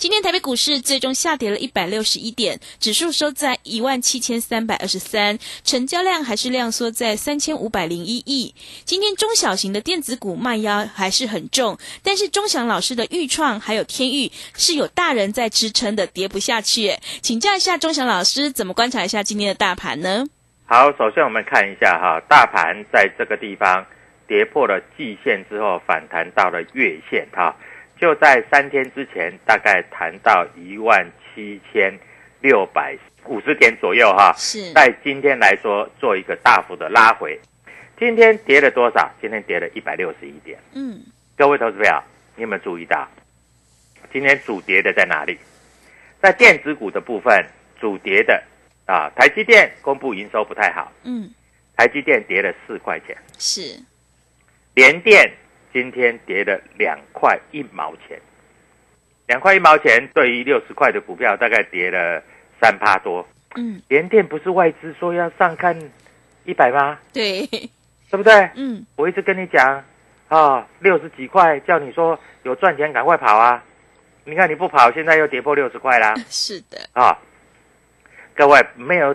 今天台北股市最终下跌了一百六十一点，指数收在一万七千三百二十三，成交量还是量缩在三千五百零一亿。今天中小型的电子股卖压还是很重，但是钟祥老师的豫创还有天域是有大人在支撑的，跌不下去。请教一下钟祥老师，怎么观察一下今天的大盘呢？好，首先我们看一下哈，大盘在这个地方跌破了季线之后，反弹到了月线哈。就在三天之前，大概谈到一万七千六百五十点左右哈。是在今天来说，做一个大幅的拉回。今天跌了多少？今天跌了一百六十一点。嗯，各位投资朋友，你有没有注意到，今天主跌的在哪里？在电子股的部分，主跌的啊，台积电公布营收不太好，嗯，台积电跌了四块钱，是联电今天跌了两块一毛钱，两块一毛钱对于六十块的股票，大概跌了三趴多。嗯，联电不是外资说要上看一百吗？对，对不对？嗯，我一直跟你讲啊，六十几块，叫你说有赚钱赶快跑啊！你看你不跑，现在又跌破六十块啦 是的，啊！各位没有，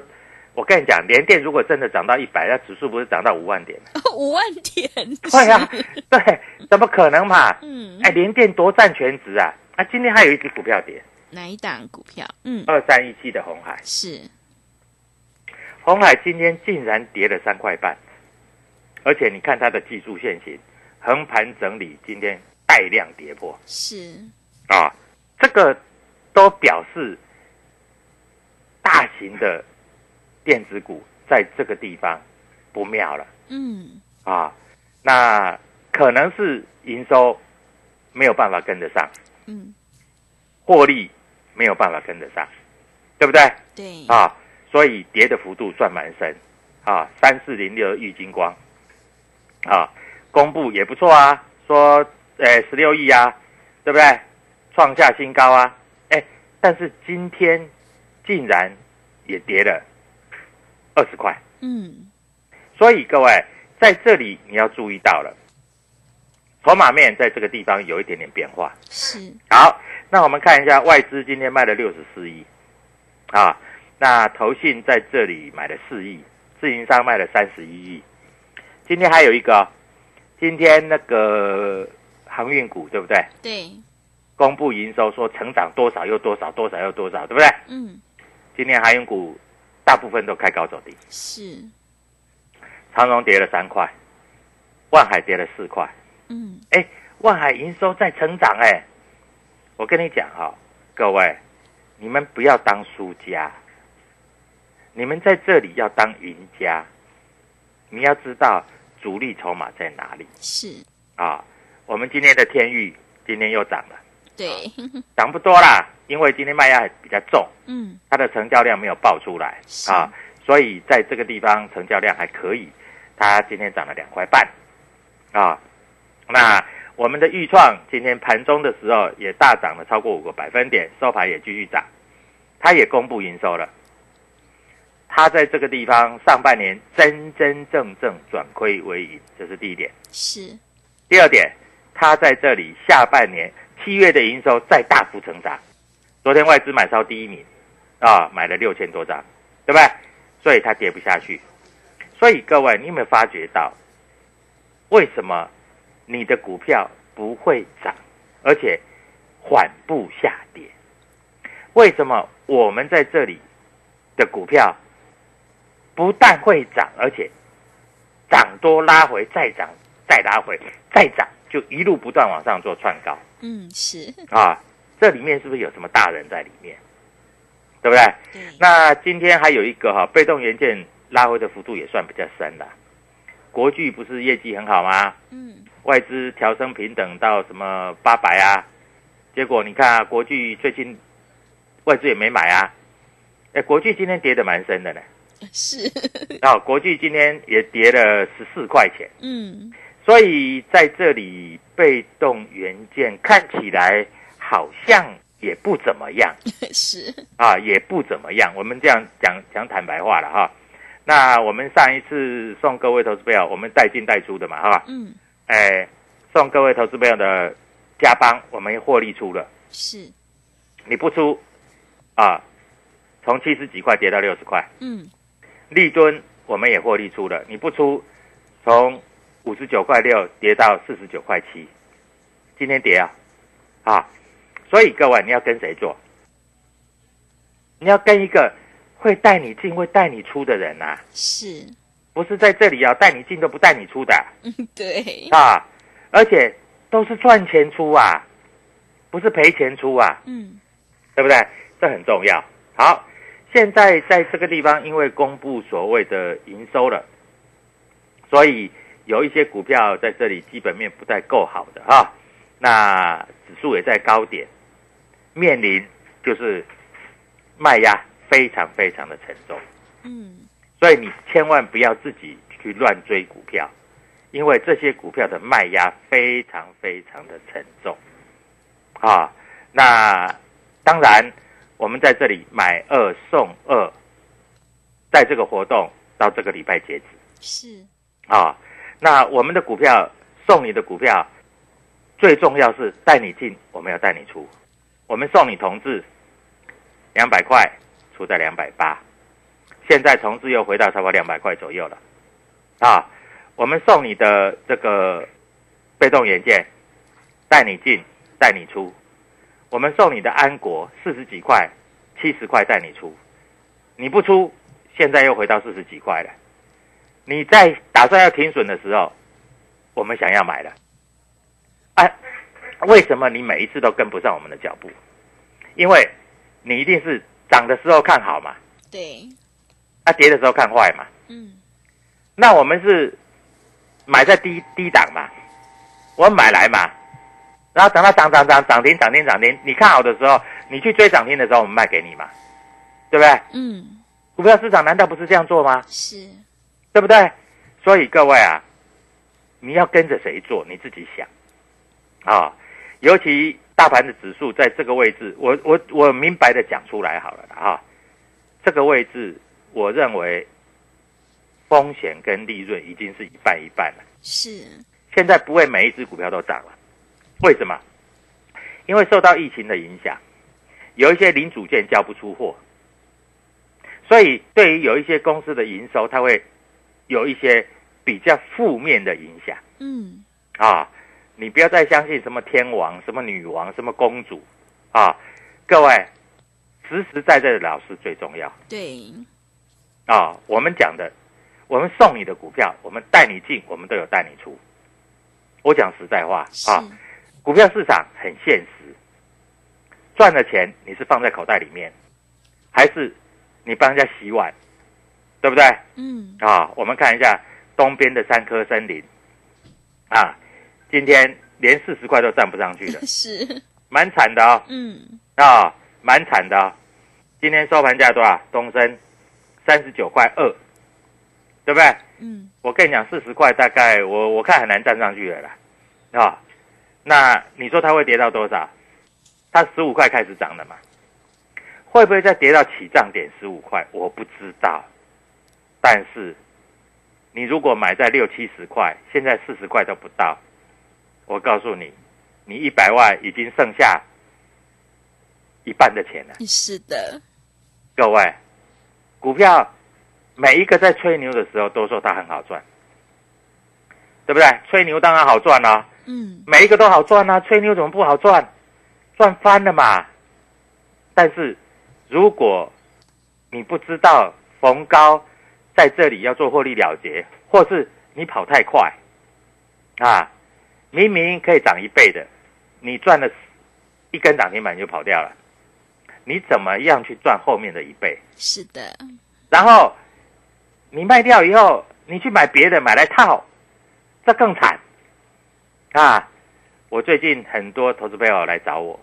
我跟你讲，联电如果真的涨到一百，那指数不是涨到五万点？五万点，对啊，对，怎么可能嘛？嗯，哎，联电多占全值啊！啊，今天还有一只股票跌，哪一档股票？嗯，二三一七的红海，是红海今天竟然跌了三块半，而且你看它的技术线型，横盘整理，今天带量跌破。是，啊，这个都表示大型的电子股在这个地方不妙了嗯，啊。那可能是营收没有办法跟得上，嗯，获利没有办法跟得上，对不对对，啊？所以跌的幅度算蛮深啊。三四零六玉金光啊，公布也不错啊，说呃十六亿啊，对不对？创下新高啊！哎，但是今天竟然也跌了二十块，嗯，所以各位在这里你要注意到了，筹码面在这个地方有一点点变化。是，好，那我们看一下外资今天卖了六十四亿，啊，那投信在这里买了四亿，自营商卖了三十一亿。今天还有一个哦，今天那个航运股对不对？对，公布营收说成长多少又多少，多少又多少，对不对？嗯，今天航运股大部分都开高走低，是，长荣跌了三块，万海跌了四块。嗯，哎，万海营收在成长哎，我跟你讲哈、各位，你们不要当输家，你们在这里要当赢家。你要知道，主力筹码在哪里。是，啊？我们今天的天域今天又涨了，对，涨不多啦，因为今天卖压比较重，嗯，它的成交量没有爆出来啊，所以在这个地方成交量还可以，它今天涨了两块半啊。那我们的豫创今天盘中的时候也大涨了超过五个百分点，收盘也继续涨，它也公布营收了。它在这个地方上半年真真正正转亏为盈，这是第一点。是，第二点，它在这里下半年七月的营收再大幅成长，昨天外资买超第一名，啊，买了六千多张，对不对？所以它跌不下去。所以各位，你有没有发觉到，为什么你的股票不会涨，而且缓步下跌？为什么我们在这里的股票不但会涨，而且涨多拉回，再涨再拉回，再涨，就一路不断往上做窜高嗯，是，啊！这里面是不是有什么大人在里面？对不对？对，那今天还有一个哈，被动元件拉回的幅度也算比较深的。国巨不是业绩很好吗？嗯，外资调升平等到什么八百啊？结果你看啊，国巨最近外资也没买啊。哎，国巨今天跌的蛮深的呢。是，啊，国巨今天也跌了十四块钱。嗯，所以在这里，被动元件看起来好像也不怎么样。是，啊，也不怎么样。我们这样讲讲坦白话了哈。那我们上一次送各位投资朋友，我们带进带出的嘛哈，嗯，哎，送各位投资朋友的加邦，我们获利出了，是，你不出啊，从七十几块跌到六十块，嗯，利吨我们也获利出了，你不出，从五十九块六跌到四十九块七，今天跌啊，啊，所以各位你要跟谁做？你要跟一个会带你进、会带你出的人呐、是，不是在这里啊带你进都不带你出的嗯，对，啊，而且都是赚钱出啊，不是赔钱出啊。嗯，对不对？这很重要。好，现在在这个地方，因为公布所谓的营收了，所以有一些股票在这里基本面不太够好的哈，那指数也在高点，面临就是卖压非常非常的沉重，嗯，所以你千万不要自己去乱追股票，因为这些股票的卖压非常非常的沉重啊。那当然，我们在这里买二送二，在这个活动到这个礼拜截止是，啊。那我们的股票送你的股票，最重要是带你进，我们要带你出。我们送你同志两百块，出在两百八，现在同志又回到差不多两百块左右了啊。我们送你的这个被动元件，带你进，带你出。我们送你的安国四十几块，七十块带你出，你不出，现在又回到四十几块了。你在打算要停损的时候，我们想要买了，啊，为什么你每一次都跟不上我们的脚步？因为你一定是涨的时候看好嘛，对，啊，跌的时候看坏嘛。嗯，那我们是买在低低档嘛，我买来嘛，然后等到涨涨涨涨停涨停涨停，你看好的时候，你去追涨停的时候，我们卖给你嘛，对不对？嗯，股票市场难道不是这样做吗？是，对不对？所以各位啊，你要跟着谁做，你自己想啊。尤其大盘的指数在这个位置，我我我明白的讲出来好了啦啊。这个位置，我认为风险跟利润已经是一半一半了。是，现在不会每一只股票都涨了，为什么？因为受到疫情的影响，有一些零组件交不出货，所以对于有一些公司的营收，它会有一些比较负面的影响嗯，啊。你不要再相信什么天王、什么女王、什么公主啊！各位，实实在在的老师最重要对，啊！我们讲的，我们送你的股票，我们带你进，我们都有带你出。我讲实在话，啊，股票市场很现实，赚的钱你是放在口袋里面，还是你帮人家洗碗，对不对？嗯，啊，我们看一下东边的三棵森林，啊，今天连四十块都站不上去了，是，蛮惨的哦，嗯，啊，蛮惨的、哦。今天收盘价多少？东升三十九块二，对不对？嗯，我跟你讲，四十块大概我我看很难站上去了啦，啊，那你说它会跌到多少？它十五块开始涨的嘛，会不会再跌到起涨点十五块？我不知道，但是你如果买在六七十块，现在四十块都不到，我告诉你，你一百万已经剩下一半的钱了。是的，各位，股票每一个在吹牛的时候都说它很好赚，对不对？吹牛当然好赚啦、嗯，每一个都好赚啊，吹牛怎么不好赚？赚翻了嘛！但是如果你不知道逢高在这里要做获利了结，或是你跑太快啊，明明可以涨一倍的，你赚了一根涨停板就跑掉了，你怎么样去赚后面的一倍？是的，然后你卖掉以后，你去买别的买来套，这更惨啊！我最近很多投资朋友来找我，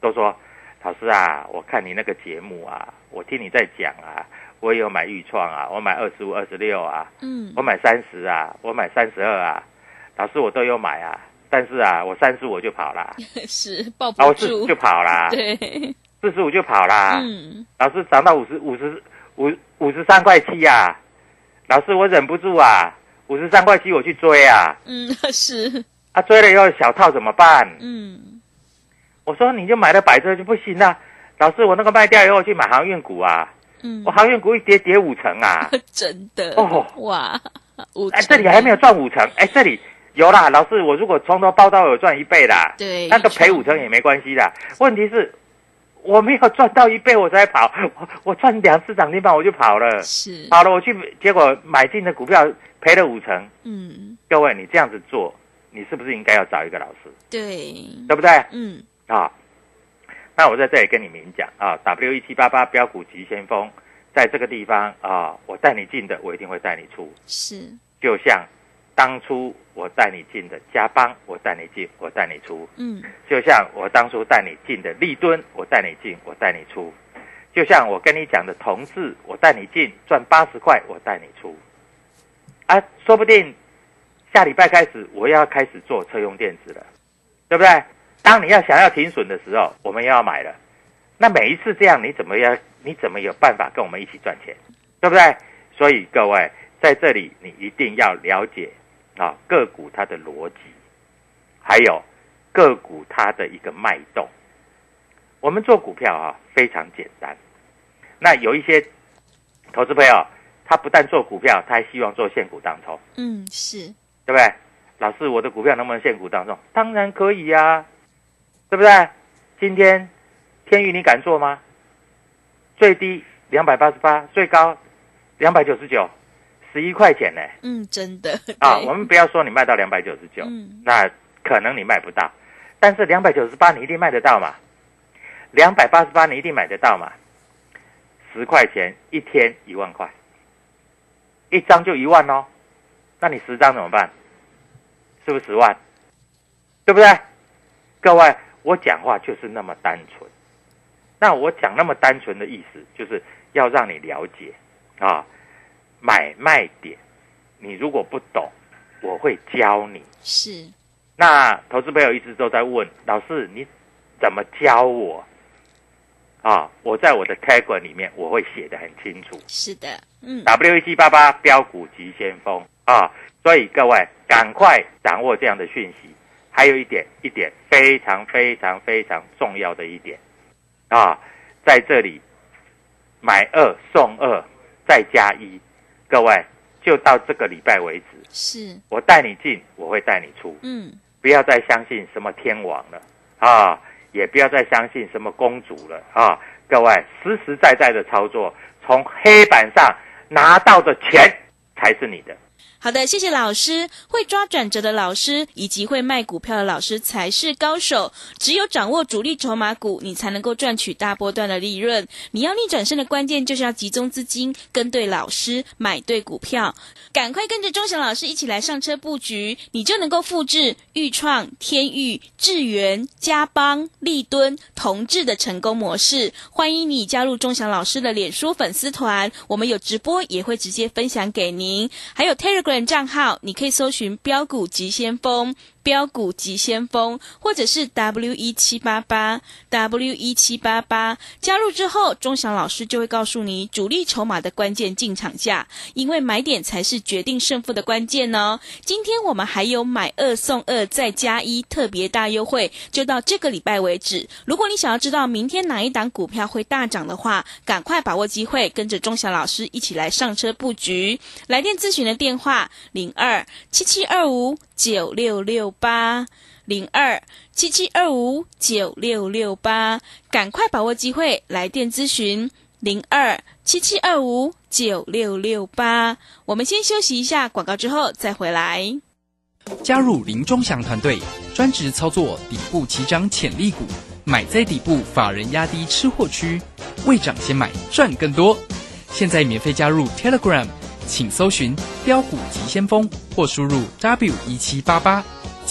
都说老师啊，我看你那个节目啊，我听你在讲啊，我也有买豫创啊，我买二十五、二十六啊，嗯。我，买三十啊，我买三十二啊，老师我都有买啊，但是啊，我三十五就跑啦，是抱啊，我不住就，跑啦，对，四十五就跑啦，嗯，老师涨到五十五十五五十三块七呀，老师我忍不住啊，五十三块七我去追啊，嗯，是，啊追了以后小套怎么办？嗯，我说你就买了摆着就不行啊，老师我那个卖掉以后去买航运股啊，嗯。我，航运股一跌跌五成啊，真的，哦。哇，五哎成这里还没有赚五成，哎这里有啦，老师我如果从头包到尾有赚一倍啦，对，那个赔五成也没关系的，问题是。我没有赚到一倍我才跑，我我赚两次涨停板我就跑了。是，好了，我去，结果买进的股票赔了五成。嗯，各位，你这样子做，你是不是应该要找一个老师，对，对不对？嗯，啊，那我在这里跟你明讲啊，W 一七八八标股急先锋，在这个地方啊，我带你进的，我一定会带你出。是，就像当初我带你进的嘉邦，我带你进，我带你出；嗯，就像我当初带你进的立敦，我带你进，我带你出；就像我跟你讲的同志，我带你进赚八十块，我带你出。啊，说不定下礼拜开始我又要开始做车用电子了，对不对？当你要想要停损的时候，我们又要买了。那每一次这样，你怎么样？你怎么有办法跟我们一起赚钱？对不对？所以各位在这里，你一定要了解啊个股它的逻辑，还有个股它的一个脉动。我们做股票啊非常简单。那有一些投资朋友，他不但做股票，他还希望做现股当冲。嗯，是，对不对？老师，我的股票能不能现股当中？当然可以呀、对不对？今天天宇你敢做吗？最低两百八十八，最高两百九十九，十一块钱呢。嗯，真的，啊，我们不要说你卖到两百九十九，嗯，那可能你卖不到，但是两百九十八你一定卖得到嘛？两百八十八你一定买得到嘛？十块钱一天一万块，一张就一万哦，那你十张怎么办？是不是十万？对不对？各位，我讲话就是那么单纯。那我讲那么单纯的意思，就是要让你了解啊，买卖点，你如果不懂，我会教你。是，那投资朋友一直都在问老师，你怎么教我？啊，我在我的 Telegram 里面我会写的很清楚是的，嗯，，W 一七八八标股急先锋啊，所以各位赶快掌握这样的讯息。还有一点，一点非常非常非常重要的一点啊，在这里买二送二再加一，各位就到这个礼拜为止。是，我带你进，我会带你出。嗯，不要再相信什么天王了啊，也不要再相信什么公主了啊！各位实实在在的操作，从黑板上拿到的钱才是你的。好的，谢谢老师。会抓转折的老师以及会卖股票的老师才是高手。只有掌握主力筹码股，你才能够赚取大波段的利润。你要逆转胜的关键就是要集中资金，跟对老师，买对股票。赶快跟着钟祥老师一起来上车布局，你就能够复制豫创、天域、智源、嘉邦、立敦、同志的成功模式。欢迎你加入钟祥老师的脸书粉丝团，我们有直播，也会直接分享给您。还有 Telegram。账号你可以搜寻标股急先锋。标股急先锋，或者是 W 一七八八 W 一七八八，加入之后，钟祥老师就会告诉你主力筹码的关键进场价，因为买点才是决定胜负的关键哦。今天我们还有买二送二再加一特别大优惠，就到这个礼拜为止。如果你想要知道明天哪一档股票会大涨的话，赶快把握机会，跟着钟祥老师一起来上车布局。来电咨询的电话零二七七二五。九六六八零二七七二五九六六八，赶快把握机会来电咨询零二七七二五九六六八。我们先休息一下广告，之后再回来。加入林中祥团队，专职操作底部起涨潜力股，买在底部，法人压低吃货区，未涨先买赚更多。现在免费加入 Telegram。请搜寻标股急先锋，或输入 W 一七八八，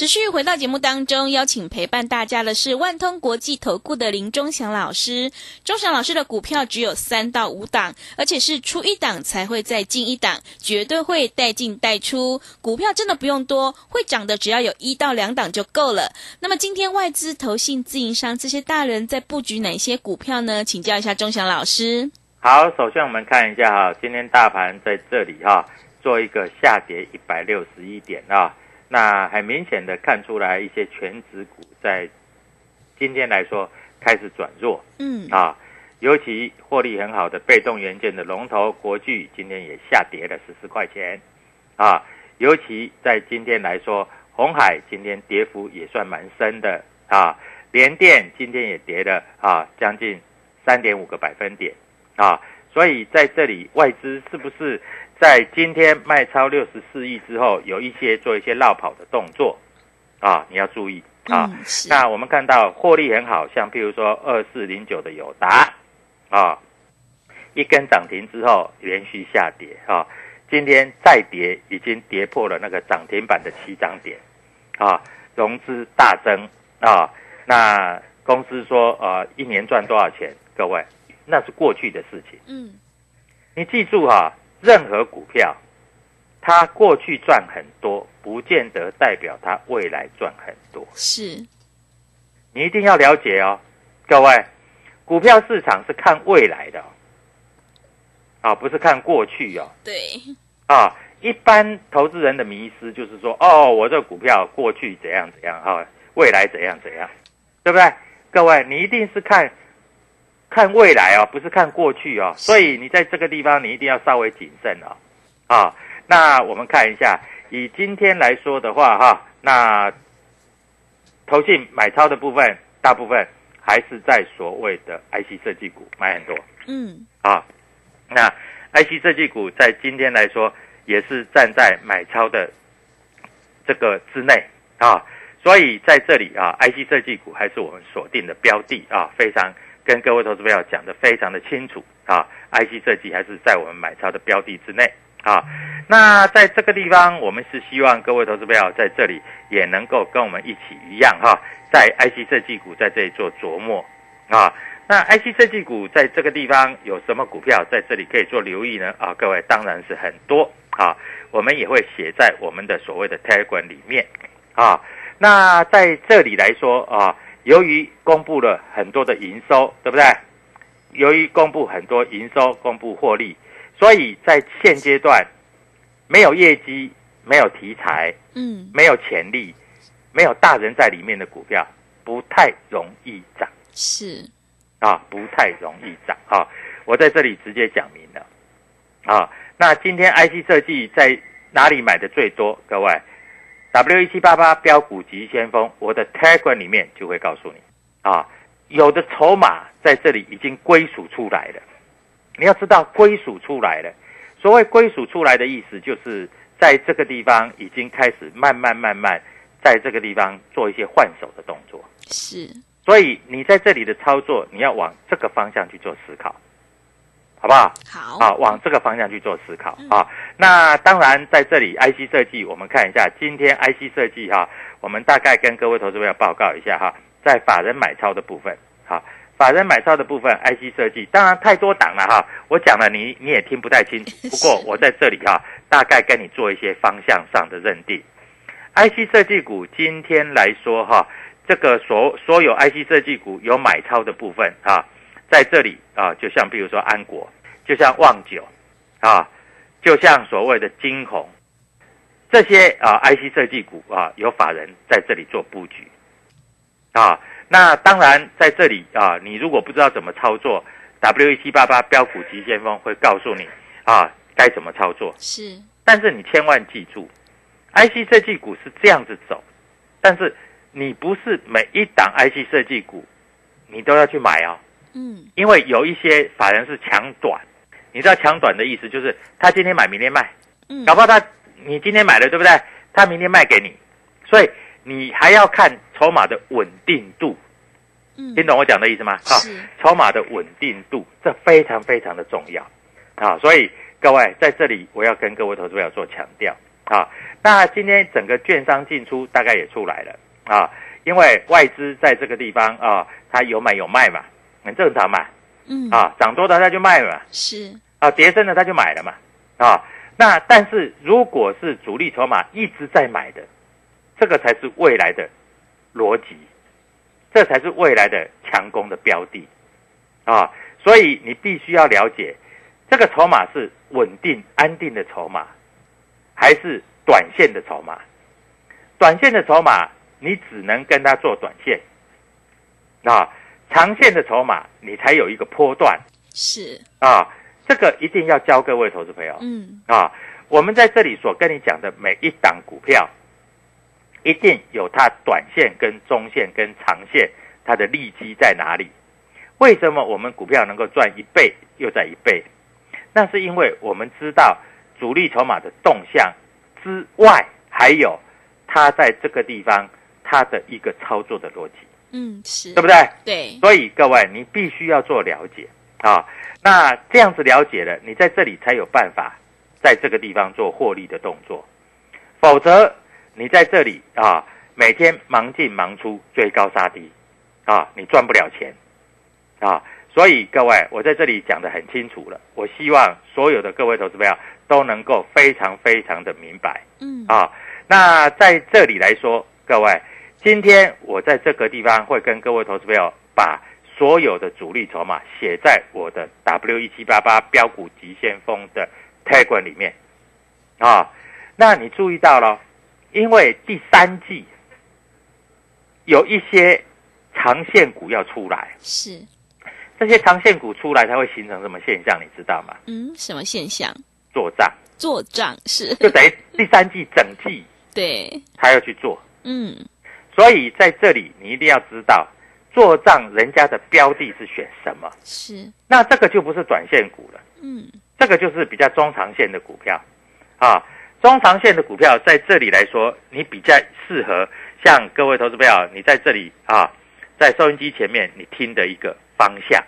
持续回到节目当中，邀请陪伴大家的是万通国际投顾的林忠祥老师。忠祥老师的股票只有三到五档，而且是出一档才会再进一档，绝对会带进带出。股票真的不用多，会涨的只要有一到两档就够了。那么今天外资、投信、自营商这些大人在布局哪些股票呢？请教一下忠祥老师。好，首先我们看一下哈，今天大盘在这里哈，做一个下跌一百六十一点啊。那很明显的看出来，一些全指股在今天来说开始转弱，嗯啊，尤其获利很好的被动元件的龙头国巨，今天也下跌了十四块钱，啊，尤其在今天来说，红海今天跌幅也算蛮深的啊，联电今天也跌了啊，将近三点五个百分点啊，所以在这里外资是不是？在今天卖超六十四亿之后，有一些做一些绕跑的动作，啊，你要注意啊。那我们看到获利很好，像譬如说二四零九的友达，啊，一根涨停之后连续下跌，啊，今天再跌，已经跌破了那个涨停板的七涨点，啊，融资大增，啊，那公司说呃一年赚多少钱？各位，那是过去的事情。嗯，你记住哈。任何股票，它过去赚很多，不见得代表它未来赚很多。是，你一定要了解哦，各位，股票市场是看未来的，啊，不是看过去哦。对。啊，一般投资人的迷失就是说，哦，我这股票过去怎样怎样哈，未来怎样怎样，对不对？各位，你一定是看。看未来哦，不是看过去哦，所以你在这个地方你一定要稍微谨慎哦，啊，那我们看一下，以今天来说的话哈，那投信买超的部分，大部分还是在所谓的 IC 设计股买很多，嗯，啊，那 IC 设计股在今天来说也是站在买超的这个之内。啊，所以在这里啊，IC 设计股还是我们锁定的标的啊，非常。跟各位投资朋友讲的非常的清楚啊，IC 设计还是在我们买超的标的之内啊。那在这个地方，我们是希望各位投资朋友在这里也能够跟我们一起一样哈，在 IC 设计股在这里做琢磨啊。那 IC 设计股在这个地方有什么股票在这里可以做留意呢？啊，各位当然是很多啊，我们也会写在我们的所谓的 Telegram 里面啊。那在这里来说啊。由于公布了很多的营收，对不对？由于公布很多营收，公布获利，所以在现阶段没有业绩、没有题材、嗯，没有潜力、没有大人在里面的股票，不太容易涨。是啊，不太容易涨啊！我在这里直接讲明了啊。那今天 IC 设计在哪里买的最多？各位，W 一七八八标股急先锋，我的 Telegram 里面就会告诉你啊，有的筹码在这里已经归属出来了。你要知道，归属出来了。所谓归属出来的意思，就是在这个地方已经开始慢慢慢慢，在这个地方做一些换手的动作。是，所以你在这里的操作，你要往这个方向去做思考，好不好？好，啊，往这个方向去做思考啊。那当然，在这里 IC 设计，我们看一下今天 IC 设计哈，我们大概跟各位投资朋友报告一下哈，在法人买超的部分，好。法人买超的部分，IC 设计当然太多档了哈，我讲了你你也听不太清楚。不过我在这里哈，大概跟你做一些方向上的认定。IC 设计股今天来说哈，这个所所有 IC 设计股有买超的部分啊，在这里啊，就像比如说安国，就像旺九啊，就像所谓的金鸿，这些啊 IC 设计股啊，有法人在这里做布局啊。那当然，在这里啊，你如果不知道怎么操作，W 一七八八标股急先锋会告诉你啊，该怎么操作。是，但是你千万记住，IC 设计股是这样子走，但是你不是每一档 IC 设计股你都要去买哦。嗯，因为有一些法人是抢短，你知道抢短的意思就是他今天买，明天卖，嗯，搞不好他你今天买了，对不对？他明天卖给你，所以。你还要看筹码的稳定度，嗯，听懂我讲的意思吗？啊，筹码的稳定度这非常非常的重要啊！所以各位在这里我要跟各位投资者做强调啊。那今天整个券商进出大概也出来了啊，因为外资在这个地方啊，它有买有卖嘛，很正常嘛，嗯啊，涨多的他就卖嘛，是啊，跌深的他就买了嘛啊。那但是如果是主力筹码一直在买的。这个才是未来的逻辑，这才是未来的强攻的标的啊！所以你必须要了解，这个筹码是稳定安定的筹码，还是短线的筹码？短线的筹码你只能跟他做短线啊，长线的筹码你才有一个波段是啊！这个一定要教各位投资朋友，嗯啊，我们在这里所跟你讲的每一档股票。一定有它短线、跟中线、跟长线，它的利基在哪里？为什么我们股票能够赚一倍又在一倍？那是因为我们知道主力筹码的动向之外，还有它在这个地方它的一个操作的逻辑，嗯，是对不对？对，所以各位你必须要做了解啊。那这样子了解了，你在这里才有办法在这个地方做获利的动作，否则。你在这里啊，每天忙进忙出，追高杀低，啊，你赚不了钱，啊，所以各位，我在这里讲的很清楚了。我希望所有的各位投资朋友都能够非常非常的明白，嗯，啊，那在这里来说，各位，今天我在这个地方会跟各位投资朋友把所有的主力筹码写在我的 W 一七八八标股急先锋的 tag 里面，啊，那你注意到了。因为第三季有一些长线股要出来，是这些长线股出来，它会形成什么现象？你知道吗？嗯，什么现象？做账，做账是就等于第三季整季 对，他要去做，嗯，所以在这里你一定要知道做账人家的标的是选什么，是，那这个就不是短线股了，嗯，这个就是比较中长线的股票。啊。中长线的股票在这里来说，你比较适合像各位投资朋友，你在这里啊，在收音机前面你听的一个方向。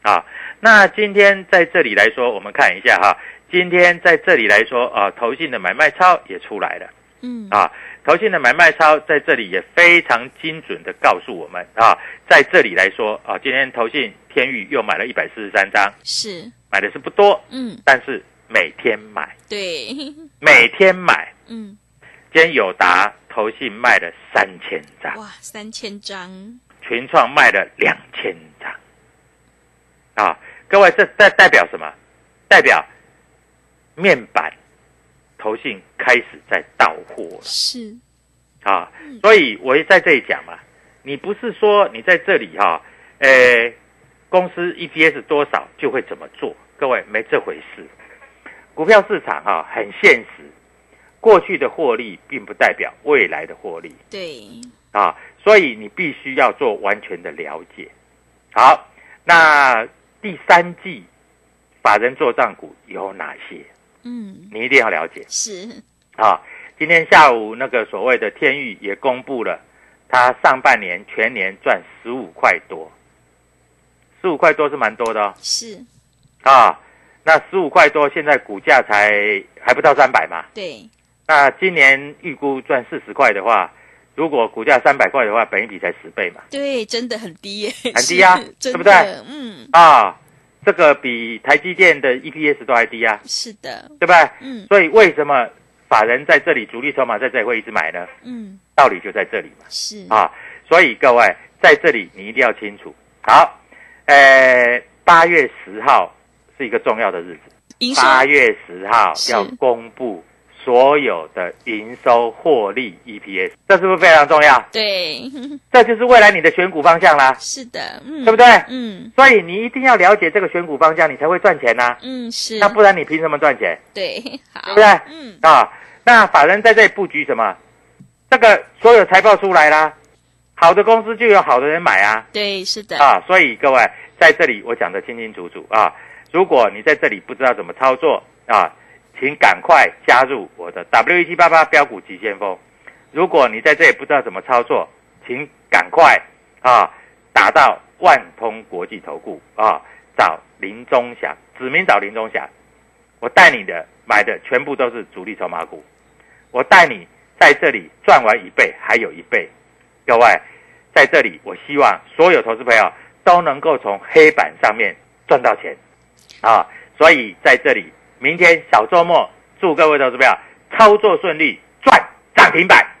啊。那今天在这里来说，我们看一下哈，今天在这里来说啊，投信的买卖超也出来了，嗯。啊，投信的买卖超在这里也非常精准的告诉我们啊，在这里来说啊，今天投信天域又买了一百四十三张，是，买的是不多，嗯，但是。每天买，对，每天买，嗯，今天友达投信卖了三千张，哇，三千张，群创卖了两千张，啊，各位，这代代表什么？代表面板投信开始在到货了，是，啊，所以我也在这里讲嘛，你不是说你在这里哈，呃，公司 EPS 多少就会怎么做，各位没这回事。股票市场哈很现实，过去的获利并不代表未来的获利对，啊，所以你必须要做完全的了解。好，那第三季法人做账股有哪些？嗯，你一定要了解是，啊。今天下午那个所谓的天域也公布了，它上半年全年赚十五块多，十五块多是蛮多的哦。是，啊，那十五块多，现在股价才还不到三百嘛。对，那今年预估赚四十块的话，如果股价三百块的话，本一比才十倍嘛。对，真的很低耶，很低啊是 真对不对嗯，啊，这个比台积电的 EPS 都还低啊，是的，对不对？嗯所以为什么法人在这里主力筹码在这里会一直买呢？嗯，道理就在这里嘛。是，啊，所以各位在这里你一定要清楚。好，呃，八月十号是一个重要的日子，八月十号要公布所有的营收、获利、EPS，这是不是非常重要？对，这就是未来你的选股方向啦，是的，嗯，对不对？嗯所以你一定要了解这个选股方向，你才会赚钱呐、嗯是，那不然你凭什么赚钱？对，好，对不对？嗯，啊，那法人在这里布局什么？这个所有财报出来啦，好的公司就有好的人买啊。对，是的，啊，所以各位在这里我讲的清清楚楚啊。如果你在这里不知道怎么操作啊，请赶快加入我的 W 一七八八标股急先锋。如果你在这里不知道怎么操作，请赶快啊打到万通国际投顾啊，找林中祥，指名找林中祥。我带你的买的全部都是主力筹码股，我带你在这里赚完一倍，还有一倍。各位，在这里，我希望所有投资朋友都能够从黑板上面赚到钱啊！所以在这里，明天小周末，祝各位投资朋友操作顺利，赚涨停板。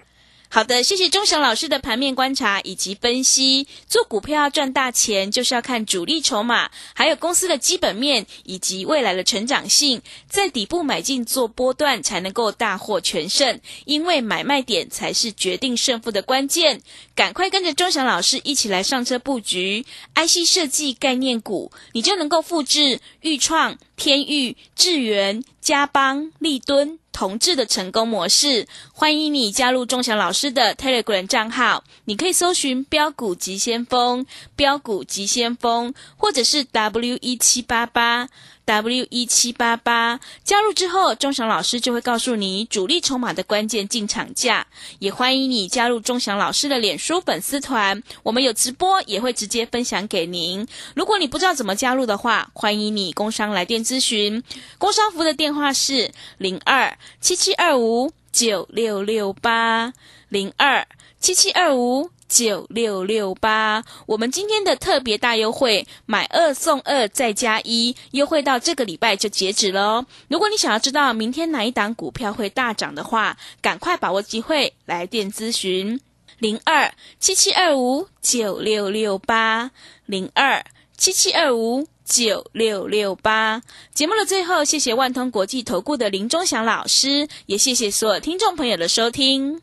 好的，谢谢钟祥老师的盘面观察以及分析。做股票要赚大钱，就是要看主力筹码，还有公司的基本面以及未来的成长性，在底部买进做波段，才能够大获全胜。因为买卖点才是决定胜负的关键。赶快跟着钟祥老师一起来上车布局 IC 设计概念股，你就能够复制豫创、天域、智源、嘉邦、立敦。同志的成功模式，欢迎你加入钟祥老师的 Telegram 账号，你可以搜寻“标股急先锋”、“标股急先锋”，或者是 W 一七八八。W 一七八八。加入之后，钟祥老师就会告诉你主力筹码的关键进场价。也欢迎你加入钟祥老师的脸书粉丝团，我们有直播，也会直接分享给您。如果你不知道怎么加入的话，欢迎你工商来电咨询，工商服的电话是零二。七七二五九六六八零二七七二五九六六八，我们今天的特别大优惠，买二送二再加一，优惠到这个礼拜就截止了。如果你想要知道明天哪一档股票会大涨的话，赶快把握机会来电咨询零二七七二五九六六八零二七七二五。九六六八节目的最后，谢谢万通国际投顾的林忠祥老师，也谢谢所有听众朋友的收听。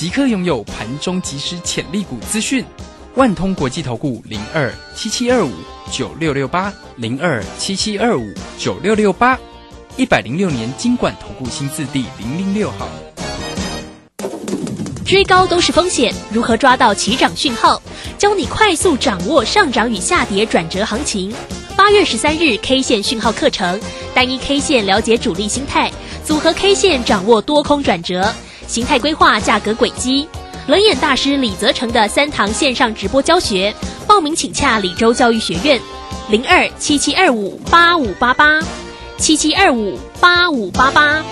即刻拥有盘中即时潜力股资讯。万通国际投顾零二七七二五九六六八零二七七二五九六六八，一百零六年经管投顾新字第零零六号。追高都是风险，如何抓到起涨讯号？教你快速掌握上涨与下跌转折行情。八月十三日 K 线讯号课程，单一 K 线了解主力心态，组合 K 线掌握多空转折，形态规划价格轨迹。冷眼大师李泽成的三堂线上直播教学，报名请洽李州教育学院，零二七七二五八五八八，七七二五八五八八。